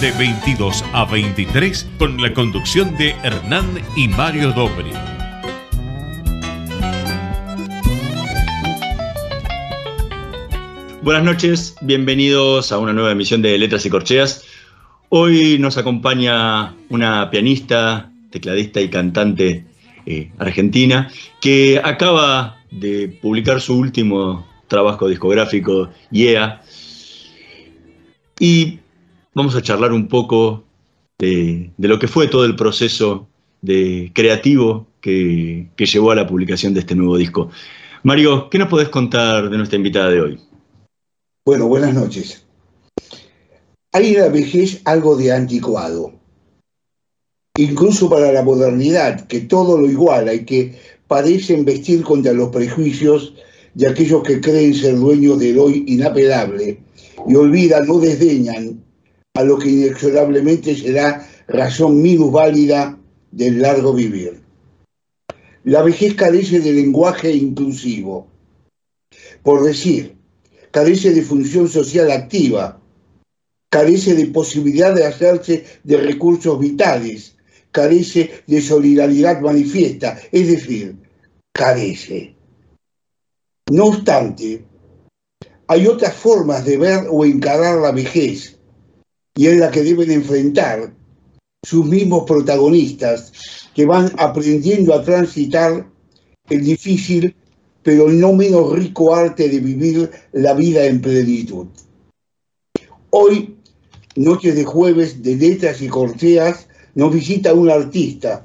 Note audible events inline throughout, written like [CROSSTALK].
de 22 a 23 con la conducción de Hernán y Mario Dobri. Buenas noches, bienvenidos a una nueva emisión de Letras y Corcheas. Hoy nos acompaña una pianista, tecladista y cantante eh, argentina que acaba de publicar su último trabajo discográfico, Yeah. Y vamos a charlar un poco de, lo que fue todo el proceso de creativo que, llevó a la publicación de este nuevo disco. Mario, ¿qué nos podés contar de nuestra invitada de hoy? Bueno, buenas noches. Hay en la vejez algo de anticuado, incluso para la modernidad, que todo lo iguala y que parecen vestir contra los prejuicios de aquellos que creen ser dueños del hoy inapelable y olvidan o desdeñan a lo que inexorablemente será razón válida del largo vivir. La vejez carece de lenguaje inclusivo. Por decir, carece de función social activa, carece de posibilidad de hacerse de recursos vitales, carece de solidaridad manifiesta, es decir, carece. No obstante, hay otras formas de ver o encarar la vejez y es la que deben enfrentar sus mismos protagonistas que van aprendiendo a transitar el difícil pero no menos rico arte de vivir la vida en plenitud. Hoy, noche de jueves de letras y corteas, nos visita una artista,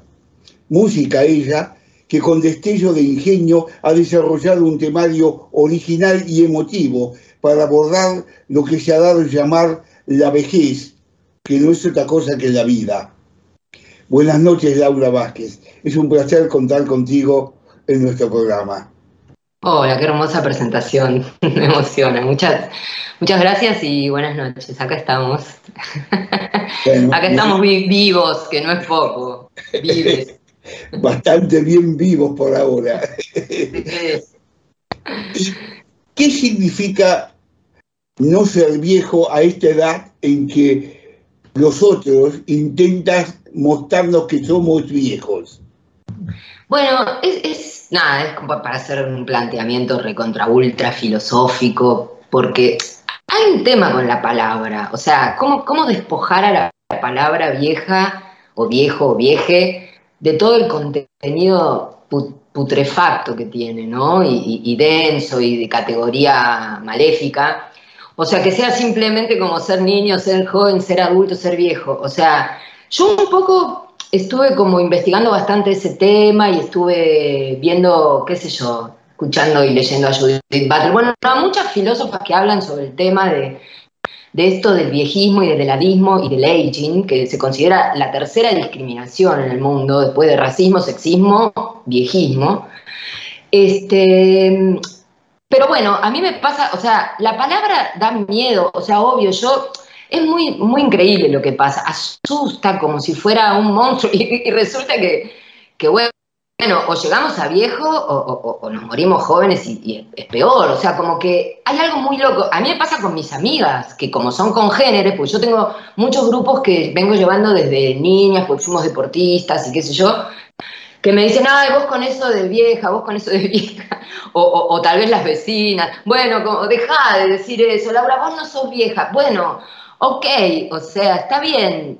música ella, que con destello de ingenio ha desarrollado un temario original y emotivo para abordar lo que se ha dado a llamar la vejez, que no es otra cosa que la vida. Buenas noches, Laura Vázquez. Es un placer contar contigo en nuestro programa. Hola, qué hermosa presentación. [LAUGHS] Me emociona. Muchas, muchas gracias y buenas noches. Acá estamos. Acá estamos vivos, que no es poco. Vives. [LAUGHS] Bastante bien vivos por ahora. ¿Qué significa no ser viejo a esta edad en que los otros intentan mostrarnos que somos viejos. Bueno, es, nada, es para hacer un planteamiento recontra ultra filosófico, porque hay un tema con la palabra, o sea, ¿cómo, cómo despojar a la palabra vieja o viejo o vieje de todo el contenido putrefacto que tiene, ¿no? y denso y de categoría maléfica o sea, que sea simplemente como ser niño, ser joven, ser adulto, ser viejo. O sea, yo un poco estuve como investigando bastante ese tema y estuve viendo, qué sé yo, escuchando y leyendo a Judith Butler. Bueno, hay muchas filósofas que hablan sobre el tema de, esto del viejismo y del edadismo y del aging, que se considera la tercera discriminación en el mundo, después de racismo, sexismo, viejismo. Este, pero bueno, a mí me pasa, o sea, la palabra da miedo, o sea, obvio, yo, es muy, muy increíble lo que pasa, asusta como si fuera un monstruo [LAUGHS] y, resulta que, que, bueno, o llegamos a viejo o, nos morimos jóvenes y, es peor, o sea, como que hay algo muy loco. A mí me pasa con mis amigas, que como son congéneres, pues yo tengo muchos grupos que vengo llevando desde niñas, pues fuimos deportistas y qué sé yo, que me dicen, ay, vos con eso de vieja, vos con eso de [LAUGHS] vieja, o, tal vez las vecinas, bueno, como, deja de decir eso, Laura, vos no sos vieja, bueno, ok, o sea, está bien,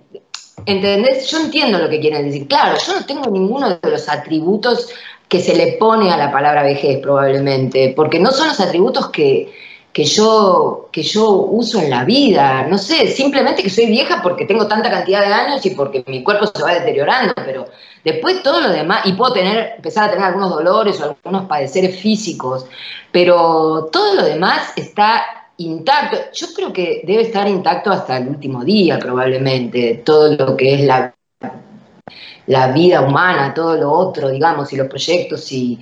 ¿entendés? Yo entiendo lo que quieren decir, claro, yo no tengo ninguno de los atributos que se le pone a la palabra vejez probablemente, porque no son los atributos que, que yo, que yo uso en la vida. No sé, simplemente que soy vieja porque tengo tanta cantidad de años y porque mi cuerpo se va deteriorando, pero después todo lo demás, y puedo tener, empezar a tener algunos dolores o algunos padeceres físicos, pero todo lo demás está intacto. Yo creo que debe estar intacto hasta el último día, probablemente, todo lo que es la, la vida humana, todo lo otro, digamos, y los proyectos y,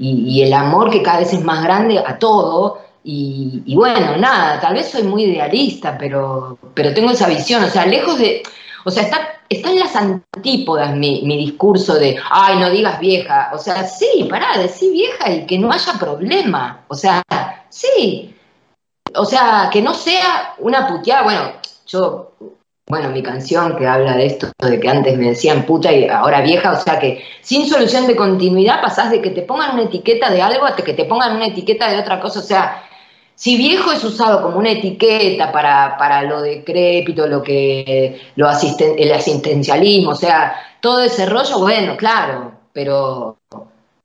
el amor que cada vez es más grande a todo. Y, bueno, nada, tal vez soy muy idealista, pero, pero tengo esa visión, o sea, lejos de, o sea, está, está en las antípodas mi, mi, discurso de, ay, no digas vieja, o sea, sí, pará, decir vieja y que no haya problema, o sea, sí, o sea, que no sea una puteada, bueno, yo bueno, mi canción que habla de esto, de que antes me decían puta y ahora vieja, o sea que sin solución de continuidad pasás de que te pongan una etiqueta de algo a que te pongan una etiqueta de otra cosa, o sea, si viejo es usado como una etiqueta para, para lo decrépito, lo que lo el asistencialismo, o sea, todo ese rollo, bueno, claro, pero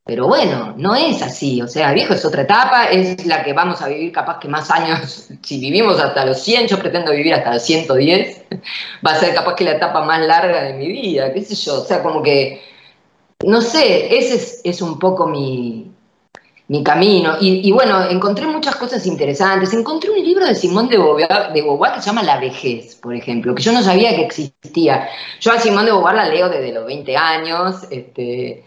pero bueno, no es así, o sea, viejo es otra etapa, es la que vamos a vivir capaz que más años, [LAUGHS] si vivimos hasta los 100, yo pretendo vivir hasta los 110, [LAUGHS] va a ser capaz que la etapa más larga de mi vida, qué sé yo, o sea, como que, no sé, ese es, un poco mi, mi camino. Y, bueno, encontré muchas cosas interesantes. Encontré un libro de Simón de Beauvoir, de Beauvoir que se llama La vejez, por ejemplo, que yo no sabía que existía. Yo a Simón de Beauvoir la leo desde los 20 años, este,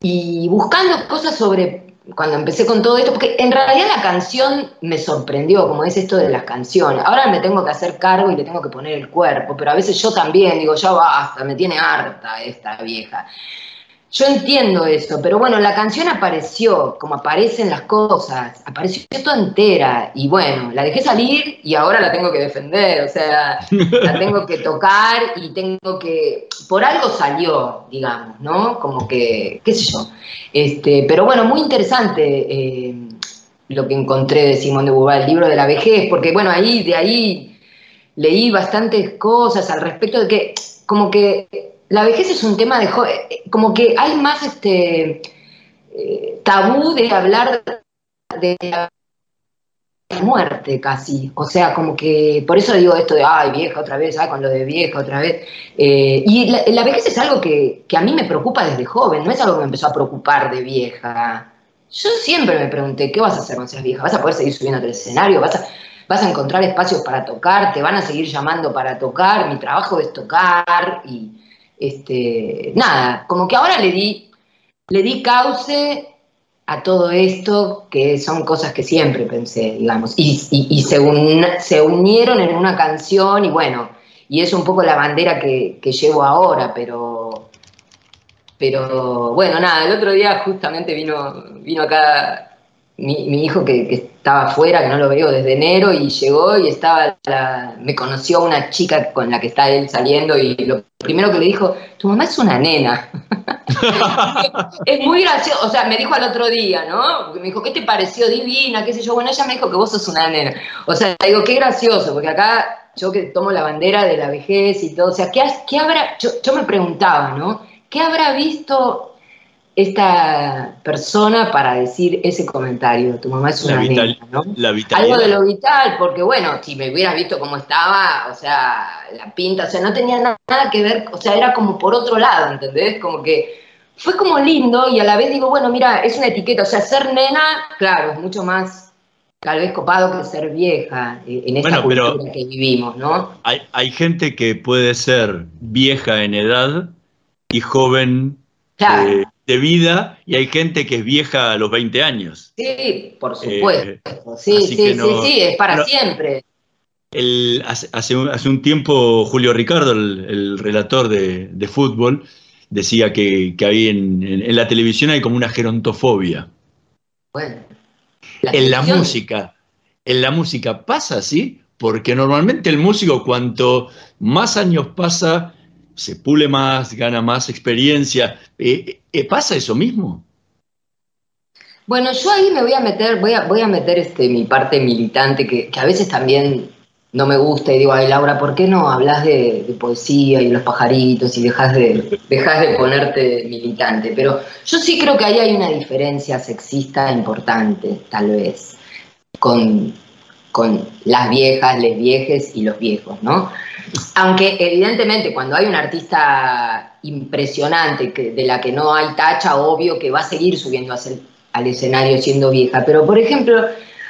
y buscando cosas sobre cuando empecé con todo esto, porque en realidad la canción me sorprendió, como es esto de las canciones. Ahora me tengo que hacer cargo y le tengo que poner el cuerpo, pero a veces yo también digo, ya basta, me tiene harta esta vieja. Yo entiendo eso, pero bueno, la canción apareció, como aparecen las cosas, apareció toda entera y bueno, la dejé salir y ahora la tengo que defender, o sea, la [LAUGHS] tengo que tocar y tengo que, por algo salió, digamos, ¿no? Como que, qué sé yo. Este, pero bueno, muy interesante eh, lo que encontré de Simón de Beauvoir, el libro de la vejez, porque bueno, ahí, de ahí leí bastantes cosas al respecto de que, como que la vejez es un tema de eh, como que hay más este eh, tabú de hablar de la muerte casi, o sea, como que por eso digo esto de, ay, vieja otra vez, ay, con lo de vieja otra vez. Eh, y la, vejez es algo que, a mí me preocupa desde joven, no es algo que me empezó a preocupar de vieja. Yo siempre me pregunté, ¿qué vas a hacer cuando seas vieja? ¿Vas a poder seguir subiendo al escenario? ¿Vas a, ¿Vas a encontrar espacios para tocar? ¿Te van a seguir llamando para tocar? Mi trabajo es tocar y este, nada, como que ahora le di, le di cauce a todo esto, que son cosas que siempre pensé, digamos, y, se, se, unieron en una canción y bueno, y es un poco la bandera que, llevo ahora, pero, pero bueno, nada, el otro día justamente vino, vino acá mi, hijo que, estaba afuera, que no lo veo desde enero, y llegó y estaba, me conoció una chica con la que está él saliendo y lo primero que le dijo, tu mamá es una nena. [LAUGHS] es muy gracioso, o sea, me dijo al otro día, ¿no? me dijo, ¿qué te pareció divina? ¿Qué sé yo? Bueno, ella me dijo que vos sos una nena. O sea, digo, qué gracioso, porque acá yo que tomo la bandera de la vejez y todo, o sea, ¿qué, qué habrá, yo, yo me preguntaba, ¿no? ¿Qué habrá visto esta persona para decir ese comentario. Tu mamá es una nena, ¿no? Algo de lo vital, porque bueno, si me hubieras visto cómo estaba, o sea, la pinta, o sea, no tenía nada que ver, o sea, era como por otro lado, ¿entendés? Como que fue como lindo y a la vez digo, bueno, mira, es una etiqueta, o sea, ser nena, claro, es mucho más tal vez copado que ser vieja eh, en esta cultura que vivimos, ¿no? Hay, hay gente que puede ser vieja en edad y joven claro. Eh, de vida y hay gente que es vieja a los 20 años. Sí, por eh, supuesto. sí, sí, sí, sí, es para siempre. El, hace, un, tiempo Julio Ricardo, el, relator de, fútbol, decía que, que ahí en, la televisión hay como una gerontofobia. Bueno. en la música, en la música pasa así, porque normalmente el músico cuanto más años pasa se pule más, gana más experiencia. Eh, eh, ¿Pasa eso mismo? Bueno, yo ahí me voy a meter, voy a, voy a meter este, mi parte militante, que, a veces también no me gusta, y digo, ay Laura, ¿por qué no hablas de, poesía y los pajaritos y dejas de, dejas de ponerte militante? Pero yo sí creo que ahí hay una diferencia sexista importante, tal vez, con, con las viejas, les viejes y los viejos, ¿no? Aunque evidentemente cuando hay un artista impresionante de la que no hay tacha, obvio que va a seguir subiendo al escenario siendo vieja. Pero por ejemplo,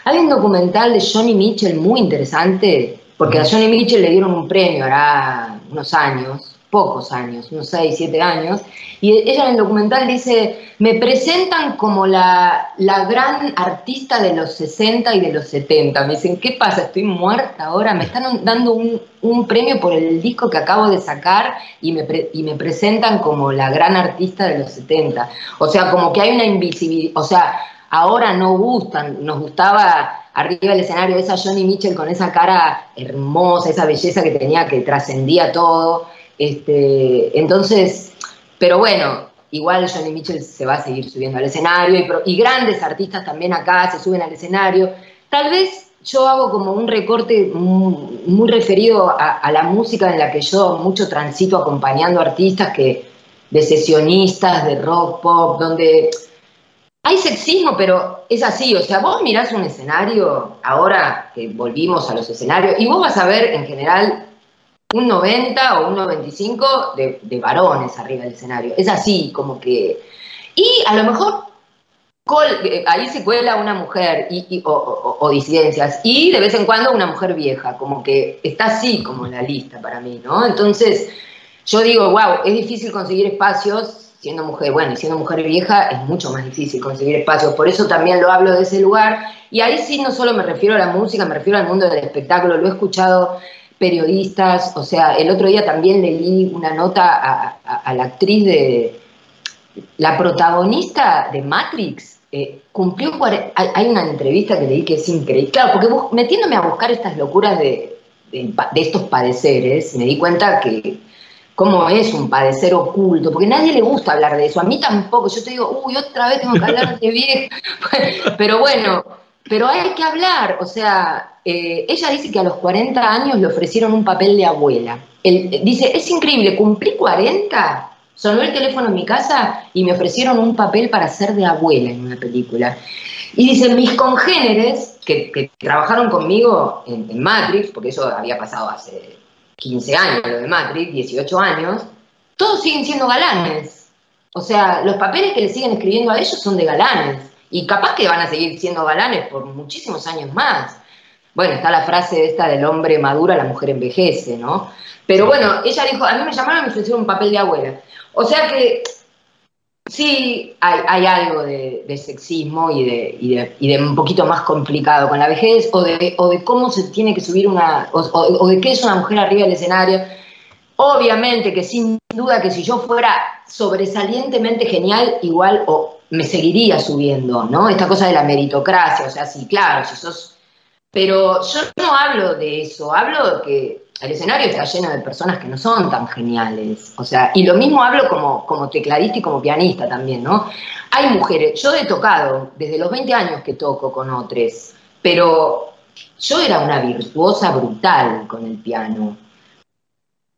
Hay un documental de Johnny Mitchell muy interesante, porque a Johnny Mitchell le dieron un premio hará unos años, pocos años, unos 6, 7 años, y ella en el documental dice, me presentan como la, la, gran artista de los 60 y de los 70. Me dicen, ¿qué pasa? Estoy muerta ahora, me están dando un, un premio por el disco que acabo de sacar y me, y me presentan como la gran artista de los 70. O sea, como que hay una invisibilidad, o sea, ahora no gustan, nos gustaba arriba del escenario esa Johnny Mitchell con esa cara hermosa, esa belleza que tenía que trascendía todo este, entonces, pero bueno, igual Johnny Mitchell se va a seguir subiendo al escenario y, grandes artistas también acá se suben al escenario. Tal vez yo hago como un recorte muy, referido a, la música en la que yo mucho transito acompañando artistas que de sesionistas, de rock pop, donde hay sexismo, pero es así, o sea, vos mirás un escenario, ahora que volvimos a los escenarios, y vos vas a ver en general un 90 o un 95 de, de varones arriba del escenario. Es así, como que... Y a lo mejor eh, ahí se cuela una mujer y, o, disidencias y de vez en cuando una mujer vieja, como que está así como en la lista para mí, ¿no? Entonces yo digo, wow, es difícil conseguir espacios siendo mujer, bueno, y siendo mujer vieja es mucho más difícil conseguir espacios, por eso también lo hablo de ese lugar y ahí sí no solo me refiero a la música, me refiero al mundo del espectáculo, lo he escuchado periodistas, o sea, el otro día también leí una nota a, la actriz de, la protagonista de Matrix, eh, cumplió, hay una entrevista que leí que es increíble, claro, porque metiéndome a buscar estas locuras de, de, estos padeceres, me di cuenta que cómo es un padecer oculto, porque a nadie le gusta hablar de eso, a mí tampoco, yo te digo, uy, otra vez tengo que hablar de vieja, [LAUGHS] pero bueno, pero hay que hablar, o sea, eh, ella dice que a los 40 años le ofrecieron un papel de abuela. dice, es increíble, cumplí 40, sonó el teléfono en mi casa y me ofrecieron un papel para ser de abuela en una película. Y dice, mis congéneres, que, trabajaron conmigo en, Matrix, porque eso había pasado hace 15 años, lo de Matrix, 18 años, todos siguen siendo galanes. O sea, los papeles que le siguen escribiendo a ellos son de galanes. Y capaz que van a seguir siendo galanes por muchísimos años más. Bueno, está la frase esta del hombre madura, la mujer envejece, ¿no? Pero bueno, ella dijo, a mí me llamaron y me ofrecieron un papel de abuela. O sea que sí hay, algo de, sexismo y de, y, de, un poquito más complicado con la vejez, o de, o de cómo se tiene que subir una, o, o de qué es una mujer arriba del escenario. Obviamente que sin duda que si yo fuera sobresalientemente genial, igual o me seguiría subiendo, ¿no? Esta cosa de la meritocracia, o sea, sí, claro, si sos pero yo no hablo de eso, hablo de que el escenario está lleno de personas que no son tan geniales. O sea, y lo mismo hablo como, como tecladista y como pianista también, ¿no? Hay mujeres, yo he tocado desde los 20 años que toco con otros, pero yo era una virtuosa brutal con el piano.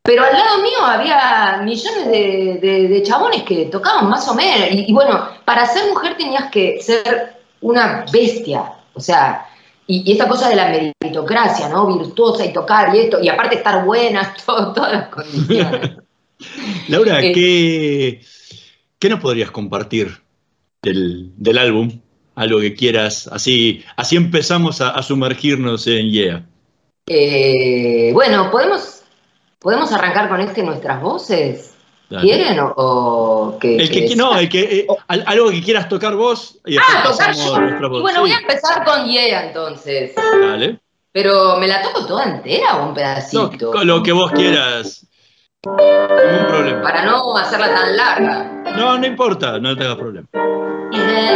Pero al lado mío había millones de, chabones que tocaban más o menos. y, bueno, para ser mujer tenías que ser una bestia. O sea, y, esta cosa de la meritocracia, ¿no? Virtuosa y tocar y esto, y aparte estar buena, [LAUGHS] todas las condiciones. [LAUGHS] Laura, eh, ¿qué, ¿qué nos podrías compartir del, álbum? Algo que quieras, así, así empezamos a, sumergirnos en Yeah. Eh, bueno, ¿podemos, ¿podemos arrancar con este nuestras voces? ¿Quieren o, que, el que, No, el que, eh, algo que quieras tocar vos y ah, tocar yo. bueno, voy a empezar con Yeah entonces. Dale. Pero ¿me la toco toda entera o un pedacito? No, lo que vos quieras. Ningún problema. Para no hacerla tan larga. No, no importa, no tengas problema. Yeah,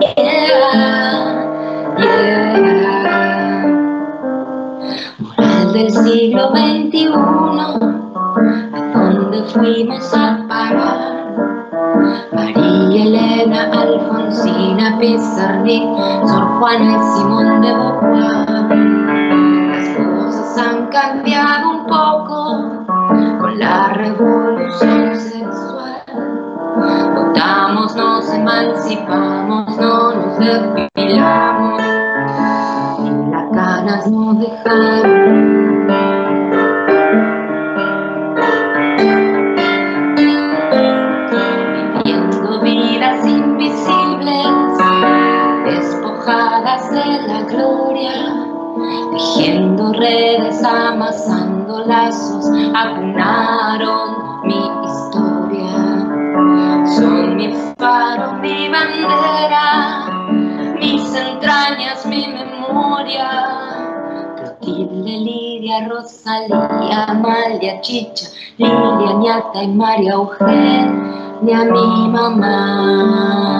yeah, yeah. Moral del siglo XXI fuimos a parar? María Elena, Alfonsina, Pizarnik, Sor Juana y Simón de Beauvoir. Las cosas han cambiado un poco con la revolución sexual. Votamos, nos emancipamos, no nos depilamos las ganas nos dejaron. Mujeres amasando lazos acunaron mi historia. Son mi faro, mi bandera, mis entrañas, mi memoria. Clotilde, Lidia, Rosalía, Amalia, Chicha, Lilia, Ñata y María Eugenia, mi mamá.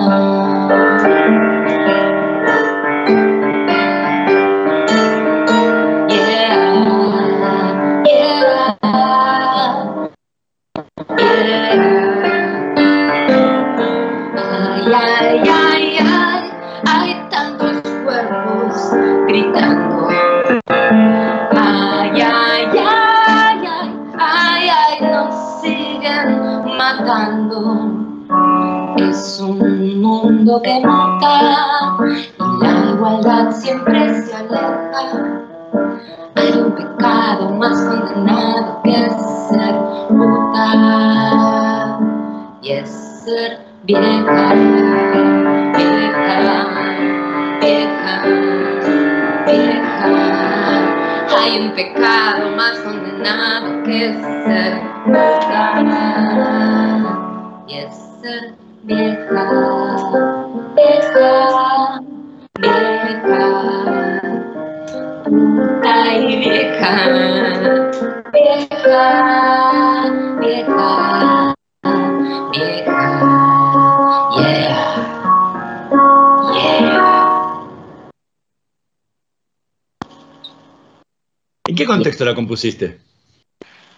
Contexto la compusiste?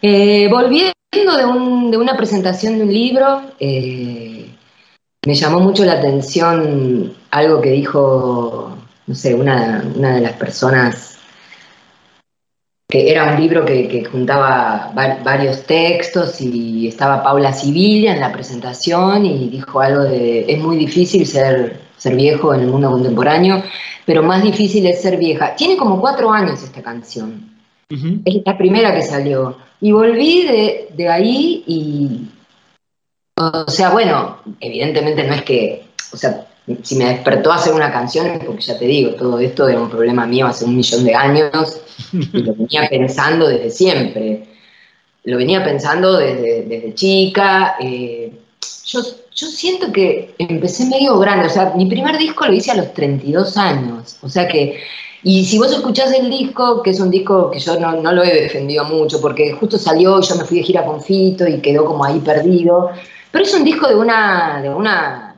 Eh, volviendo de, un, de, una presentación de un libro, eh, me llamó mucho la atención algo que dijo, no sé, una, de las personas, que era un libro que, juntaba varios textos y estaba Paula Sibilla en la presentación y dijo algo de, es muy difícil ser, ser viejo en el mundo contemporáneo, pero más difícil es ser vieja. Tiene como cuatro años esta canción. Es la primera que salió. Y volví de, de ahí y, o sea, bueno, evidentemente no es que, o sea, si me despertó a hacer una canción es porque ya te digo, todo esto era un problema mío hace un millón de años y lo venía [LAUGHS] pensando desde siempre. Lo venía pensando desde, chica. Eh, yo, yo siento que empecé medio grande, o sea, mi primer disco lo hice a los 32 años, o sea que y si vos escuchás el disco, que es un disco que yo no, no, lo he defendido mucho, porque justo salió y yo me fui de gira con Fito y quedó como ahí perdido, pero es un disco de una, de una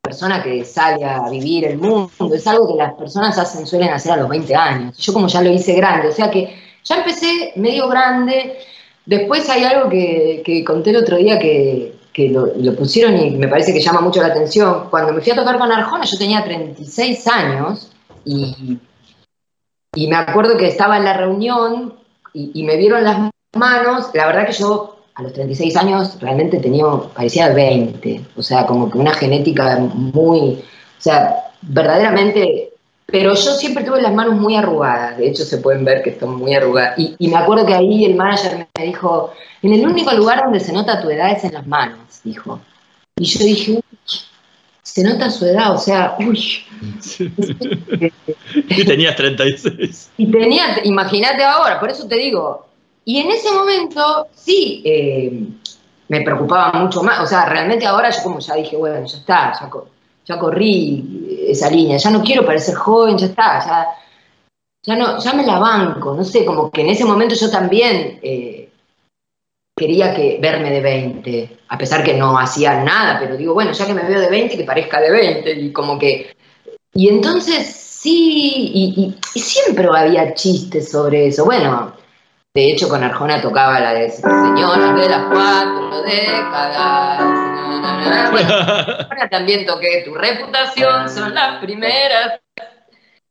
persona que sale a vivir el mundo, es algo que las personas hacen, suelen hacer a los 20 años. Yo como ya lo hice grande, o sea que ya empecé medio grande. Después hay algo que, conté el otro día que, lo, pusieron y me parece que llama mucho la atención. Cuando me fui a tocar con Arjona, yo tenía 36 años y, me acuerdo que estaba en la reunión y, y, me vieron las manos. La verdad que yo a los 36 años realmente tenía, parecía 20, o sea, como que una genética muy, o sea, verdaderamente, pero yo siempre tuve las manos muy arrugadas, de hecho se pueden ver que están muy arrugadas, y, me acuerdo que ahí el manager me dijo, en el único lugar donde se nota tu edad es en las manos, dijo. Y yo dije, se nota su edad, o sea, uy. [LAUGHS] y tenías 36. Y tenía, imagínate ahora, por eso te digo, y en ese momento sí eh, me preocupaba mucho más, o sea, realmente ahora yo como ya dije, bueno, ya está, ya, corrí esa línea, ya no quiero parecer joven, ya está, ya, ya, no, ya me la banco, no sé, como que en ese momento yo también eh, quería que verme de 20, a pesar que no hacía nada, pero digo, bueno, ya que me veo de 20, que parezca de 20, y como que... Y entonces sí, y siempre había chistes sobre eso, bueno de hecho, con Arjona tocaba la de Señora de las cuatro décadas. [LAUGHS] Bueno, también toqué Tu reputación, son las primeras.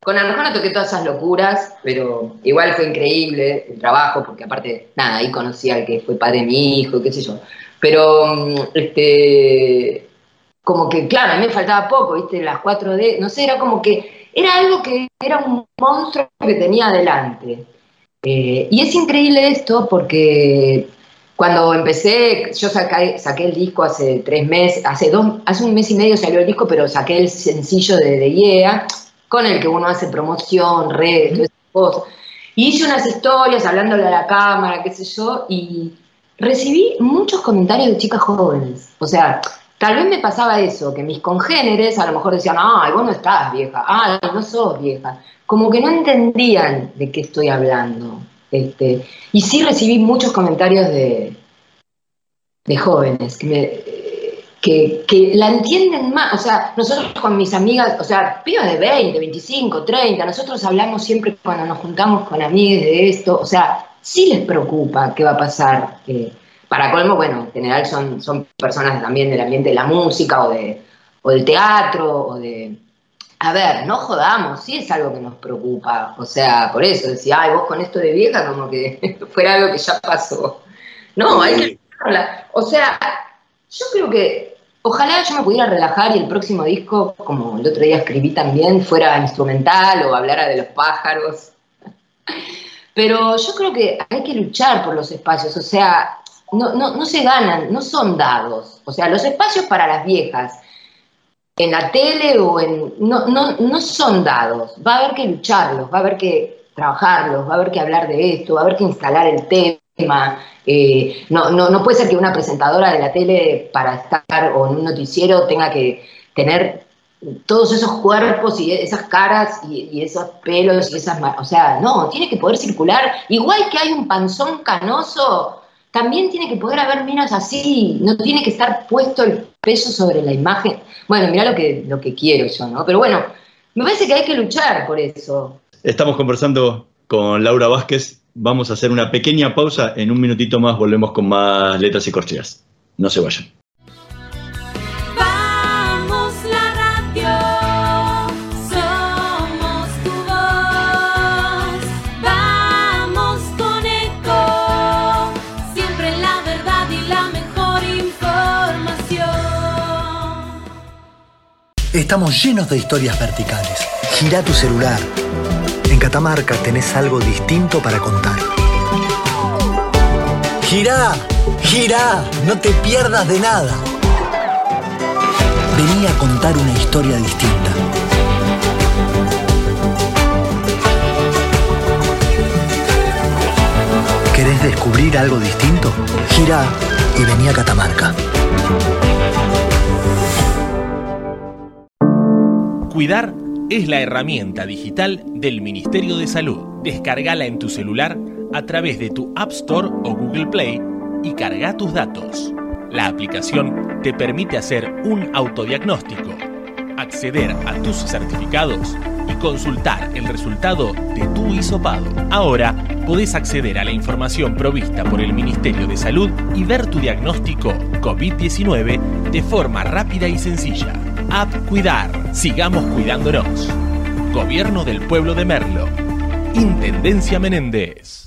Con Arjona toqué todas esas locuras, pero igual fue increíble el trabajo, porque aparte, nada, ahí conocí al que fue padre de mi hijo, qué sé yo. Pero, mm, este, como que, claro, a mí me faltaba poco, ¿viste? Las 4D, no sé, era como que, era algo que era un monstruo que tenía adelante. Eh, y es increíble esto porque cuando empecé, yo saqué, el disco hace tres meses, hace, dos, hace un mes y medio salió el disco, pero saqué el sencillo de, de con el que uno hace promoción, redes, todas esas cosas. Y hice unas historias hablándole a la cámara, qué sé yo, y recibí muchos comentarios de chicas jóvenes. O sea, tal vez me pasaba eso, que mis congéneres a lo mejor decían, ay, vos no estás vieja, ay, no sos vieja. Como que no entendían de qué estoy hablando. Este, y sí recibí muchos comentarios de, de jóvenes que me, que, la entienden más. O sea, nosotros con mis amigas, o sea, pibas de 20, 25, 30, nosotros hablamos siempre cuando nos juntamos con amigas de esto. O sea, sí les preocupa qué va a pasar. para colmo, bueno, en general son, son personas también del ambiente de la música o, de, o del teatro o de... A ver, no jodamos, sí es algo que nos preocupa. O sea, por eso decía, ay, vos con esto de vieja como que [LAUGHS] fuera algo que ya pasó. No, hay que... O sea, yo creo que ojalá yo me pudiera relajar y el próximo disco, como el otro día escribí también, fuera instrumental o hablara de los pájaros. Pero yo creo que hay que luchar por los espacios, o sea, no, no, se ganan, no son dados. O sea, los espacios para las viejas en la tele o en... No, no, no son dados, va a haber que lucharlos, va a haber que trabajarlos, va a haber que hablar de esto, va a haber que instalar el tema eh, no, puede ser que una presentadora de la tele para estar o en un noticiero tenga que tener todos esos cuerpos y esas caras y, esos pelos y esas... O sea, no, tiene que poder circular. Igual que hay un panzón canoso, también tiene que poder haber minas así. No tiene que estar puesto el peso sobre la imagen. Bueno, mira lo que, lo que quiero yo, ¿no? Pero bueno, me parece que hay que luchar por eso. Estamos conversando con Laura Vázquez, vamos a hacer una pequeña pausa. En un minutito más volvemos con más letras y corcheas. No se vayan. Vamos la radio, somos tu voz. Vamos con eco, siempre la verdad y la mejor información. Estamos llenos de historias verticales. Gira tu celular Catamarca tenés algo distinto para contar. Girá, girá, no te pierdas de nada. Vení a contar una historia distinta. ¿Querés descubrir algo distinto? Girá y vení a Catamarca. Cuidar es la herramienta digital del Ministerio de Salud. Descargala en tu celular a través de tu App Store o Google Play y carga tus datos. La aplicación te permite hacer un autodiagnóstico, acceder a tus certificados y consultar el resultado de tu hisopado. Ahora podés acceder a la información provista por el Ministerio de Salud y ver tu diagnóstico COVID-19 de forma rápida y sencilla. App Cuidar. Sigamos cuidándonos. Gobierno del Pueblo de Merlo. Intendencia Menéndez.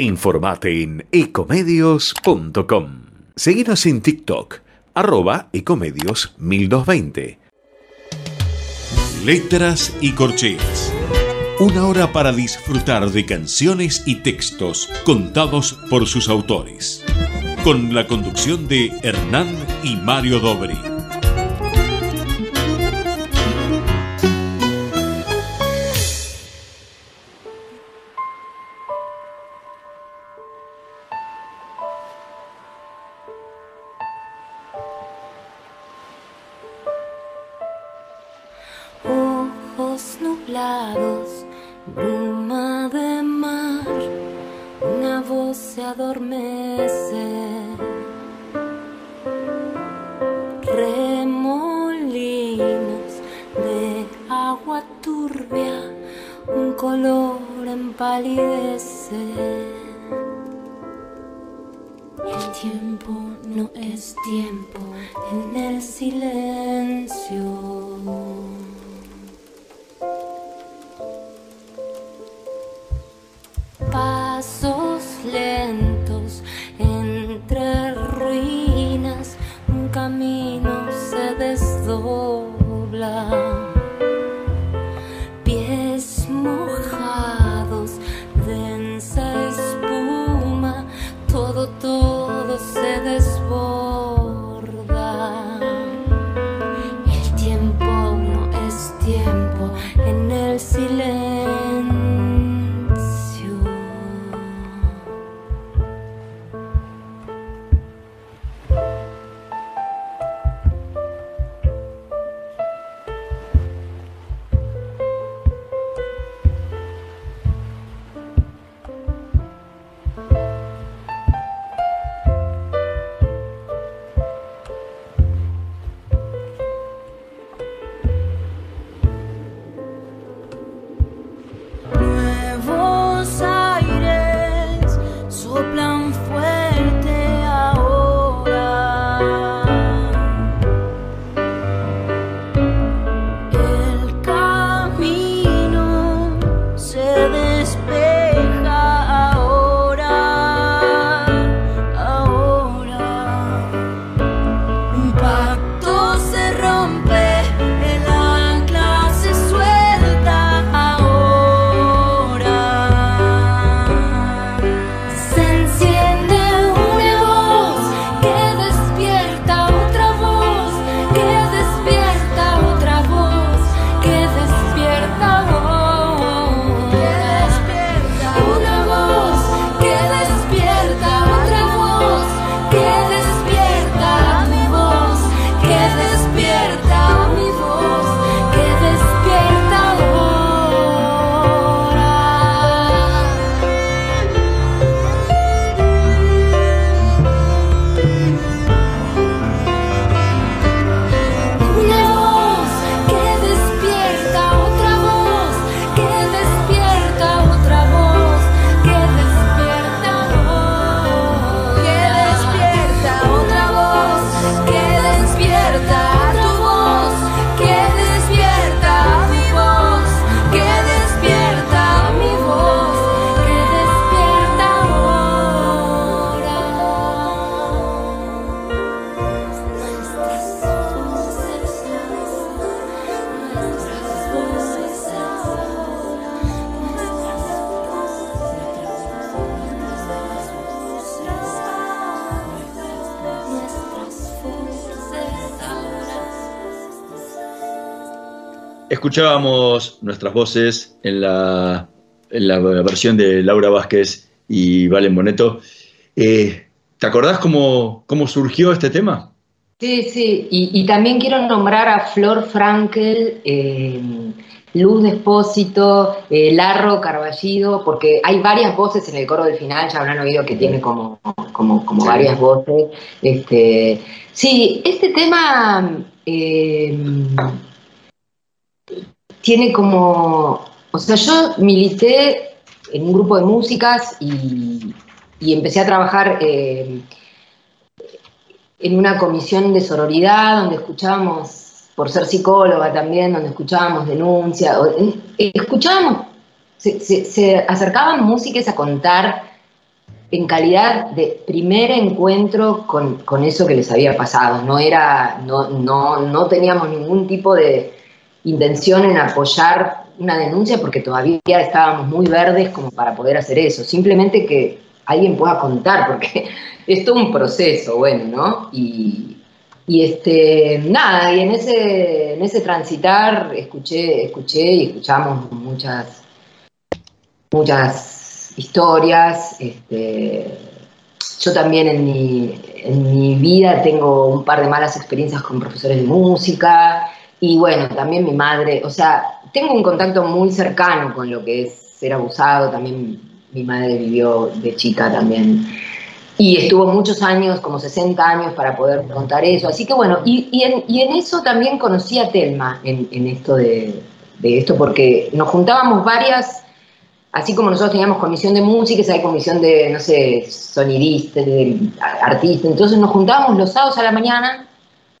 Informate en ecomedios.com. Seguinos en TikTok, arroba ecomedios 1220. Letras y corcheas. Una hora para disfrutar de canciones y textos contados por sus autores. Con la conducción de Hernán y Mario Dobri. Escuchábamos nuestras voces en la, en la versión de Laura Vázquez y Valen Boneto. Eh, ¿Te acordás cómo, cómo surgió este tema? Sí, sí, y, y también quiero nombrar a Flor Frankel, eh, Luz Despósito, eh, Larro Carballido, porque hay varias voces en el coro del final, ya habrán oído que tiene como, como, como varias voces. Este, sí, este tema tiene como, o sea, yo milité en un grupo de músicas y, y empecé a trabajar eh, en una comisión de sororidad donde escuchábamos, por ser psicóloga también, donde escuchábamos denuncias, escuchábamos, se, se- se acercaban músicas a contar en calidad de primer encuentro con, con eso que les había pasado. No era, no, no, no teníamos ningún tipo de intención en apoyar una denuncia porque todavía estábamos muy verdes como para poder hacer eso. Simplemente que alguien pueda contar, porque [LAUGHS] es todo un proceso, bueno, ¿no? Y, y este, nada, y en ese, en ese transitar escuché, escuché y escuchamos muchas, muchas historias. Este, yo también en mi, en mi vida tengo un par de malas experiencias con profesores de música y bueno, también mi madre, o sea, tengo un contacto muy cercano con lo que es ser abusado, también mi madre vivió de chica también y estuvo muchos años, como 60 años, para poder contar eso. Así que bueno, y, y en, y en eso también conocí a Telma, en, en esto de, de esto, porque nos juntábamos varias, así como nosotros teníamos comisión de música, hay comisión de, no sé, sonidistas, de artistas, entonces nos juntábamos los sábados a la mañana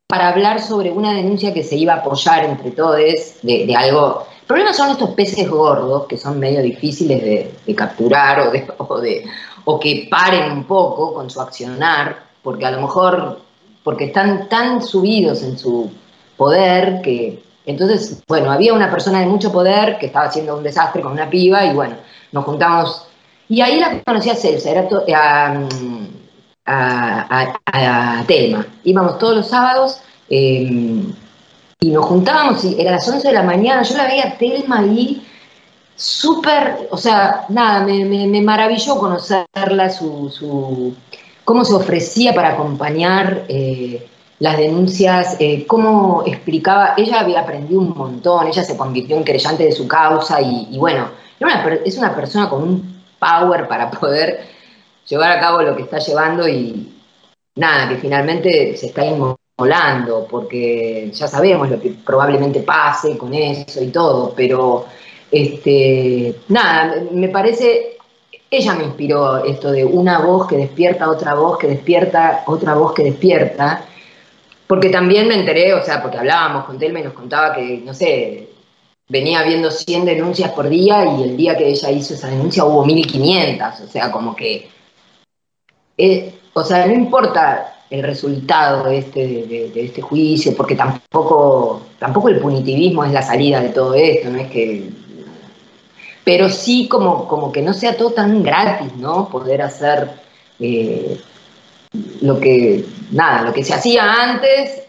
para hablar sobre una denuncia que se iba a apoyar entre todos de, algo. El problema son estos peces gordos que son medio difíciles de, capturar [LAUGHS] o de, o que paren un poco con su accionar, porque a lo mejor, porque están tan subidos en su poder que entonces, bueno, había una persona de mucho poder que estaba haciendo un desastre con una piba y bueno, nos juntamos. Y ahí la conocí a Celsa, era a, a, a- Telma. Íbamos todos los sábados eh, y nos juntábamos y era las 11 de la mañana. Yo la veía a Telma ahí súper, o sea, nada, me, me- maravilló conocerla, su, su- cómo se ofrecía para acompañar eh, las denuncias, eh, cómo explicaba, ella había aprendido un montón, ella se convirtió en creyente de su causa y, y bueno, una es una persona con un power para poder llevar a cabo lo que está llevando y nada, que finalmente se está inmolando, porque ya sabemos lo que probablemente pase con eso y todo, pero este, nada, me parece, ella me inspiró esto de una voz que despierta, otra voz que despierta, otra voz que despierta, porque también me enteré, o sea, porque hablábamos con Telma y nos contaba que, no sé, venía viendo 100 denuncias por día y el día que ella hizo esa denuncia hubo 1500, o sea, como que, eh, o sea, no importa el resultado de este, de, este juicio, porque tampoco, tampoco el punitivismo es la salida de todo esto, no es que... Pero sí como, como que no sea todo tan gratis, ¿no? Poder hacer eh, lo que, nada, lo que se hacía antes,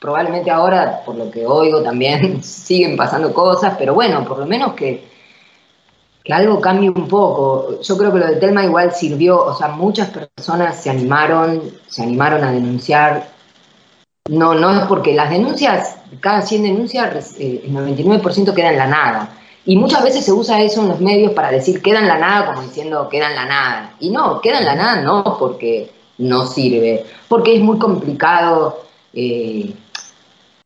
probablemente ahora, por lo que oigo, también [LAUGHS] siguen pasando cosas, pero bueno, por lo menos que, que algo cambie un poco. Yo creo que lo de Telma igual sirvió, o sea, muchas personas se animaron, se animaron a denunciar. No, no es porque las denuncias, cada 100 denuncias, eh, el 99% queda en la nada. Y muchas veces se usa eso en los medios para decir queda en la nada, como diciendo queda en la nada. Y no, queda en la nada no porque no sirve, porque es muy complicado eh,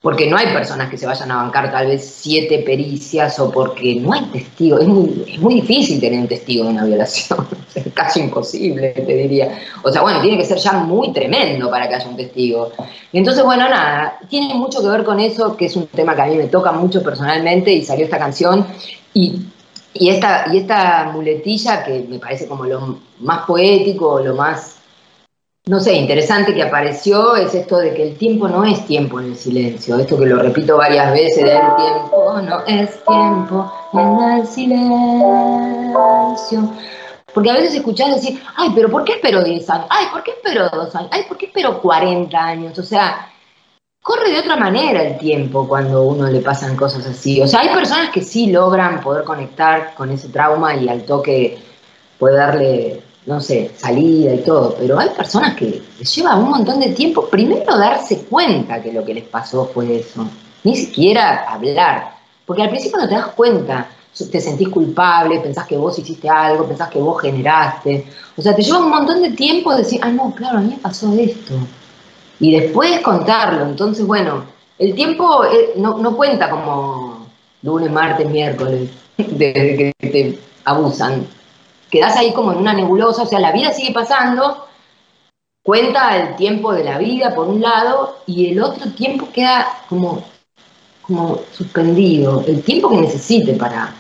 porque no hay personas que se vayan a bancar tal vez siete pericias o porque no hay testigos. Es muy, es muy difícil tener un testigo de una violación, [LAUGHS] es casi imposible, te diría. O sea, bueno, tiene que ser ya muy tremendo para que haya un testigo. Y entonces, bueno, nada, tiene mucho que ver con eso, que es un tema que a mí me toca mucho personalmente y salió esta canción. Y, y, esta, y esta muletilla que me parece como lo más poético, lo más no sé, interesante que apareció es esto de que el tiempo no es tiempo en el silencio. Esto que lo repito varias veces, el tiempo no es tiempo en el silencio. Porque a veces escuchás decir, ay, pero ¿por qué espero 10 años? Ay, ¿por qué espero 2 años? Ay, ¿por qué espero 40 años? O sea, corre de otra manera el tiempo cuando uno le pasan cosas así. O sea, hay personas que sí logran poder conectar con ese trauma y al toque puede darle no sé, salida y todo, pero hay personas que les lleva un montón de tiempo. Primero darse cuenta que lo que les pasó fue eso, ni siquiera hablar, porque al principio no te das cuenta, te sentís culpable, pensás que vos hiciste algo, pensás que vos generaste, o sea, te lleva un montón de tiempo decir, ah, no, claro, a mí me pasó esto, y después contarlo, entonces, bueno, el tiempo eh, no, no cuenta como lunes, martes, miércoles, [LAUGHS] desde que te abusan, quedás ahí como en una nebulosa, o sea, la vida sigue pasando, cuenta el tiempo de la vida por un lado, y el otro tiempo queda como, como suspendido, el tiempo que necesite para,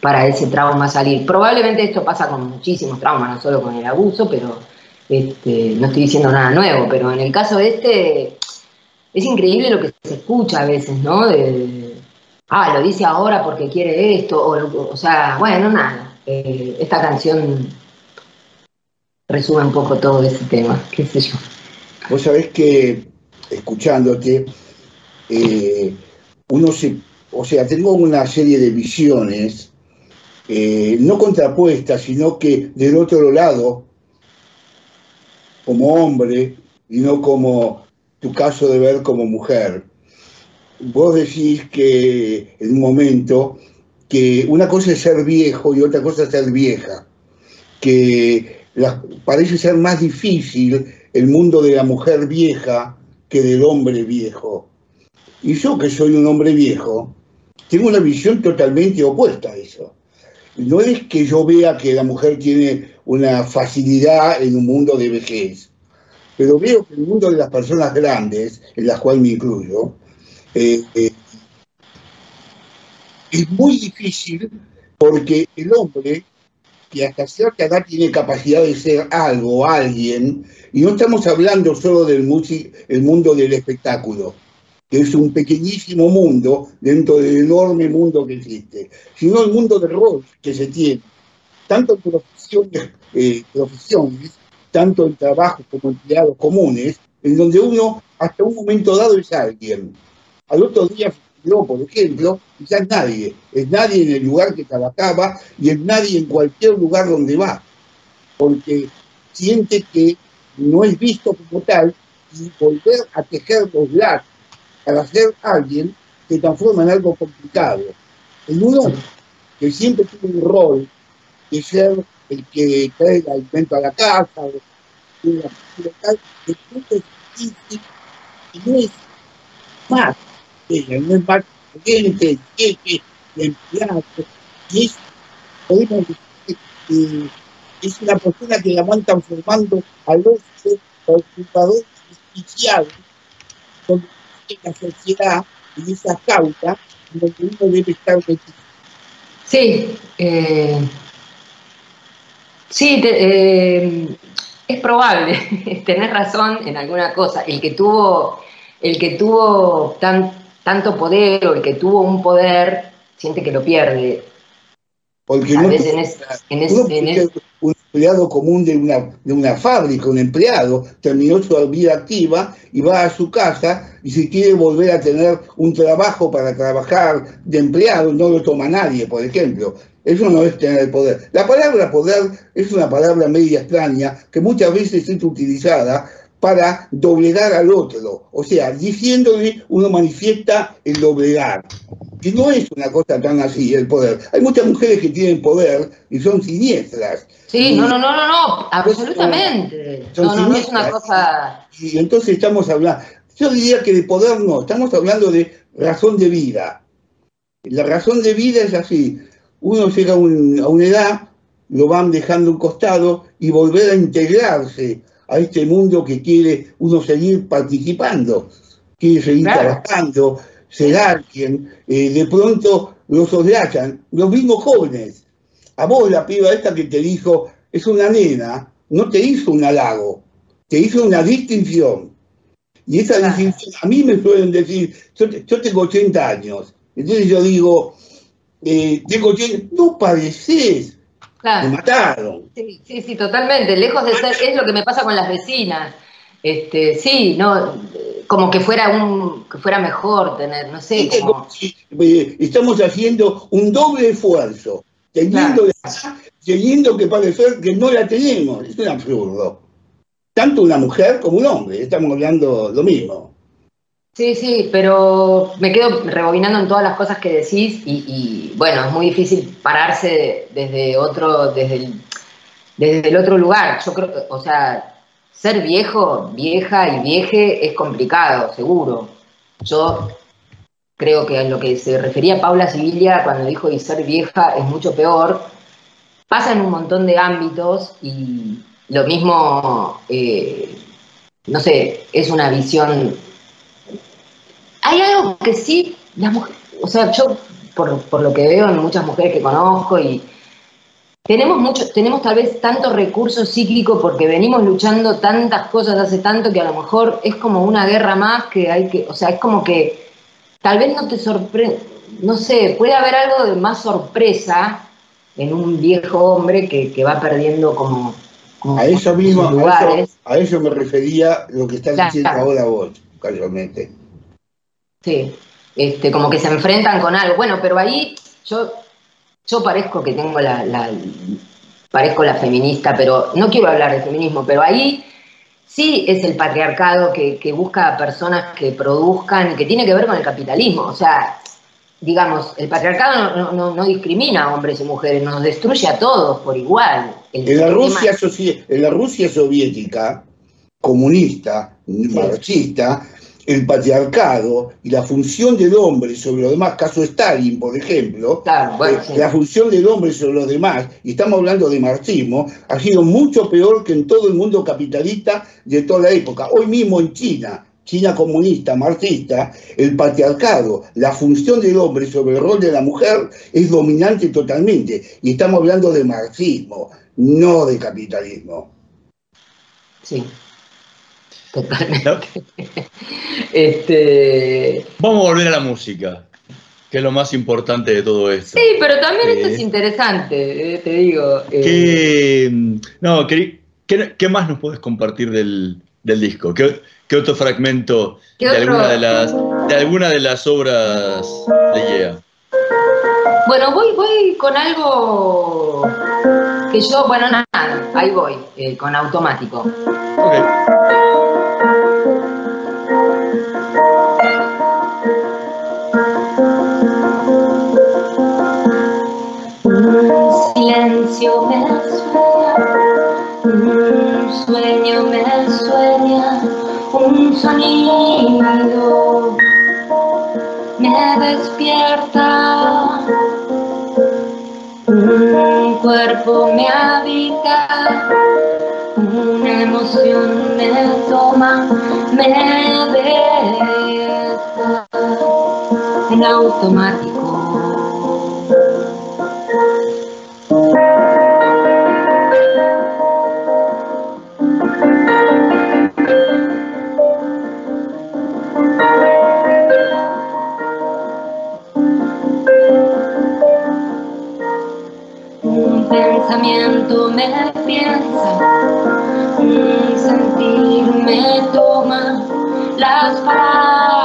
para ese trauma salir. Probablemente esto pasa con muchísimos traumas, no solo con el abuso, pero este, no estoy diciendo nada nuevo, pero en el caso de este, es increíble lo que se escucha a veces, ¿no? Ah, lo dice ahora porque quiere esto, o sea, bueno, nada eh, esta canción resume un poco todo ese tema, qué sé yo. Vos sabés que, escuchándote, eh, uno se, o sea, tengo una serie de visiones, eh, no contrapuestas, sino que del otro lado, como hombre, y no como tu caso de ver como mujer. Vos decís que en un momento que una cosa es ser viejo y otra cosa es ser vieja, que parece ser más difícil el mundo de la mujer vieja que del hombre viejo. Y yo que soy un hombre viejo, tengo una visión totalmente opuesta a eso. No es que yo vea que la mujer tiene una facilidad en un mundo de vejez, pero veo que el mundo de las personas grandes, en las cuales me incluyo, eh, eh, es muy difícil porque el hombre que hasta cierta edad tiene capacidad de ser algo alguien, y no estamos hablando solo del el mundo del espectáculo, que es un pequeñísimo mundo dentro del enorme mundo que existe, sino el mundo del rol que se tiene, tanto en profesiones, eh, profesiones, tanto en trabajos como empleados comunes, en donde uno hasta un momento dado es alguien. Al otro día, yo, por ejemplo, ya es nadie, es nadie en el lugar que trabajaba y es nadie en cualquier lugar donde va, porque siente que no es visto como tal y volver a tejer los lazos para ser alguien se transforma en algo complicado. En uno que siempre tiene un rol de ser el que trae el alimento a la casa, la tal, es difícil y no es más, no es más cliente, jefe, empleado, y es, podemos decir que es una persona que la van transformando al otro ocupador justiciado, donde la sociedad y esa causa donde uno debe estar metido. Sí, eh, sí, te- eh, es probable, [LAUGHS] tenés razón en alguna cosa. El que tuvo, el que tuvo tan, tanto poder o el que tuvo un poder siente que lo pierde. Porque no veces en es- en es- uno en puede es- ser un empleado común de una, de una fábrica, un empleado, terminó su vida activa y va a su casa y si quiere volver a tener un trabajo para trabajar de empleado, no lo toma nadie, por ejemplo. Eso no es tener poder. La palabra poder es una palabra media extraña que muchas veces es utilizada para doblegar al otro. O sea, diciéndole uno manifiesta el doblegar. Y no es una cosa tan así el poder. Hay muchas mujeres que tienen poder y son siniestras. Sí, no, no, no, no, no, absolutamente. Son No, no, no es una cosa. Y entonces estamos hablando, yo diría que de poder no, estamos hablando de razón de vida. La razón de vida es así, uno llega a, un- a una edad, lo van dejando a un costado y volver a integrarse a este mundo que quiere uno seguir participando, quiere seguir Claro. trabajando, ser alguien, eh, de pronto lo soslayan, los mismos jóvenes. A vos la piba esta que te dijo, es una nena, no te hizo un halago, te hizo una distinción. Y esa distinción, a mí me suelen decir, yo tengo 80 años, entonces yo digo, eh, tengo 80, no padeces, me Claro. mataron. Sí, sí, sí, totalmente. Lejos de ser, es lo que me pasa con las vecinas. Este, sí, no, como que fuera un, que fuera mejor tener, no sé, como, eh, estamos haciendo un doble esfuerzo, teniendo, la- teniendo que parecer que no la tenemos, es un absurdo. Tanto una mujer como un hombre, estamos hablando lo mismo. Sí, sí, pero me quedo rebobinando en todas las cosas que decís y, y, bueno, es muy difícil pararse desde otro, desde el, desde el otro lugar. Yo creo, o sea, ser viejo, vieja y vieje es complicado, seguro. Yo creo que a lo que se refería Paula Sibilia cuando dijo y ser vieja es mucho peor, pasa en un montón de ámbitos y lo mismo, eh, no sé, es una visión hay algo que sí, las mujeres, o sea, yo por, por lo que veo en muchas mujeres que conozco y tenemos mucho, tenemos tal vez tanto recurso cíclico porque venimos luchando tantas cosas hace tanto que a lo mejor es como una guerra más que hay que, o sea, es como que tal vez no te sorprende, no sé, puede haber algo de más sorpresa en un viejo hombre que, que va perdiendo como, como A eso mismo, a eso, a eso me refería lo que estás Claro. diciendo ahora vos, casualmente. Sí, este, como que se enfrentan con algo. Bueno, pero ahí yo, yo parezco que tengo la, la- parezco la feminista, pero no quiero hablar de feminismo, pero ahí sí es el patriarcado que, que busca a personas que produzcan que tiene que ver con el capitalismo. O sea, digamos, el patriarcado no, no- no discrimina a hombres y mujeres, nos destruye a todos por igual. El En la, Rusia, en la Rusia soviética, comunista, marxista, el patriarcado y la función del hombre sobre los demás, caso Stalin, por ejemplo, Claro, bueno, eh, sí. la función del hombre sobre los demás, y estamos hablando de marxismo, ha sido mucho peor que en todo el mundo capitalista de toda la época. Hoy mismo en China, China comunista, marxista, el patriarcado, la función del hombre sobre el rol de la mujer es dominante totalmente. Y estamos hablando de marxismo, no de capitalismo. Sí. Totalmente. este, Vamos a volver a la música, que es lo más importante de todo esto. sí, pero también esto Sí. es interesante, eh, te digo. eh, ¿Qué, no, ¿qué, qué, más nos puedes compartir del, del disco? ¿Qué, qué otro fragmento ¿Qué de, otro? Alguna de, las, de alguna de las obras de Yeah? Bueno, voy, voy con algo que yo, bueno, nada, ahí voy, eh, con automático. Ok. Me sueña, un sueño me sueña, un sonido me despierta, un cuerpo me habita, una emoción me toma, me deja en automático. Las palabras,